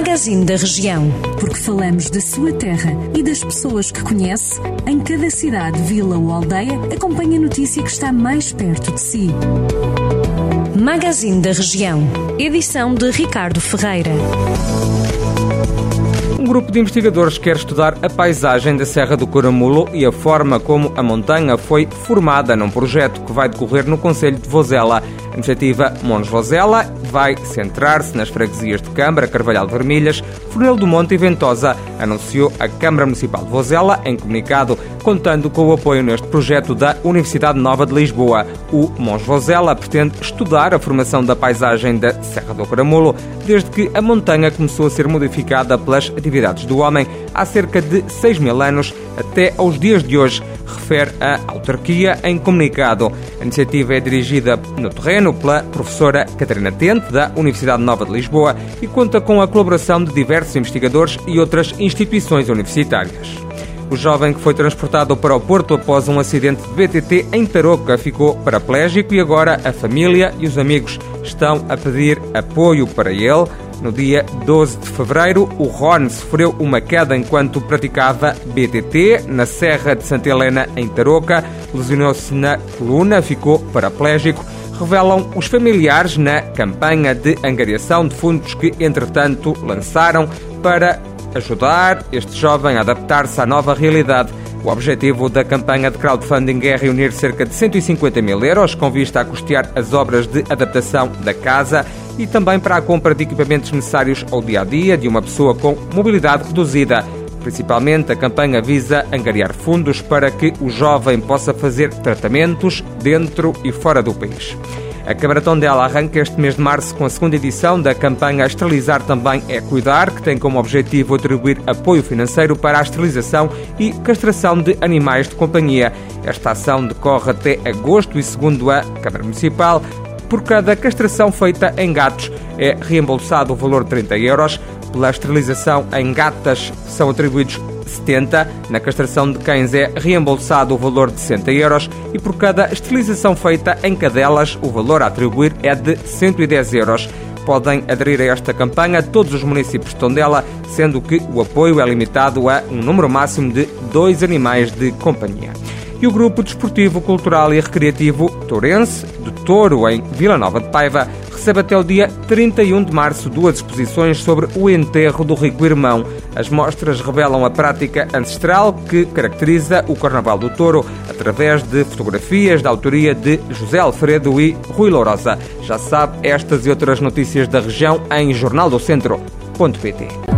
Magazine da Região. Porque falamos da sua terra e das pessoas que conhece, em cada cidade, vila ou aldeia, acompanhe a notícia que está mais perto de si. Magazine da Região. Edição de Ricardo Ferreira. Um grupo de investigadores quer estudar a paisagem da Serra do Caramulo e a forma como a montanha foi formada num projeto que vai decorrer no Conselho de Vozela. Iniciativa Mons Vozela vai centrar-se nas freguesias de Câmara, Carvalhal de Vermelhas, Fornel do Monte e Ventosa, anunciou a Câmara Municipal de Vozela em comunicado, contando com o apoio neste projeto da Universidade Nova de Lisboa. O Mons Vozela pretende estudar a formação da paisagem da Serra do Caramulo desde que a montanha começou a ser modificada pelas atividades do homem há cerca de 6 mil anos até aos dias de hoje, refere a autarquia em comunicado. A iniciativa é dirigida no terreno pela professora Catarina Tente, da Universidade Nova de Lisboa, e conta com a colaboração de diversos investigadores e outras instituições universitárias. O jovem que foi transportado para o Porto após um acidente de BTT em Tarouca ficou paraplégico e agora a família e os amigos estão a pedir apoio para ele. No dia 12 de fevereiro, o Ron sofreu uma queda enquanto praticava BTT na Serra de Santa Helena, em Tarouca. Lesionou-se na coluna, ficou paraplégico. Revelam os familiares na campanha de angariação de fundos que, entretanto, lançaram para ajudar este jovem a adaptar-se à nova realidade. O objetivo da campanha de crowdfunding é reunir cerca de 150 mil euros com vista a custear as obras de adaptação da casa e também para a compra de equipamentos necessários ao dia a dia de uma pessoa com mobilidade reduzida. Principalmente, a campanha visa angariar fundos para que o jovem possa fazer tratamentos dentro e fora do país. A Câmara Tondela arranca este mês de março com a segunda edição da campanha Esterilizar Também é Cuidar, que tem como objetivo atribuir apoio financeiro para a esterilização e castração de animais de companhia. Esta ação decorre até agosto e, segundo a Câmara Municipal, por cada castração feita em gatos é reembolsado o valor de 30 euros. Pela esterilização em gatas são atribuídos 70. Na castração de cães é reembolsado o valor de 60 euros e por cada esterilização feita em cadelas o valor a atribuir é de 110 euros. Podem aderir a esta campanha todos os municípios de Tondela, sendo que o apoio é limitado a um número máximo de dois animais de companhia e o Grupo Desportivo, Cultural e Recreativo Tourense, de Touro, em Vila Nova de Paiva, recebe até o dia 31 de março duas exposições sobre o enterro do rico irmão. As mostras revelam a prática ancestral que caracteriza o Carnaval do Touro, através de fotografias da autoria de José Alfredo e Rui Lourosa. Já sabe estas e outras notícias da região em jornaldocentro.pt.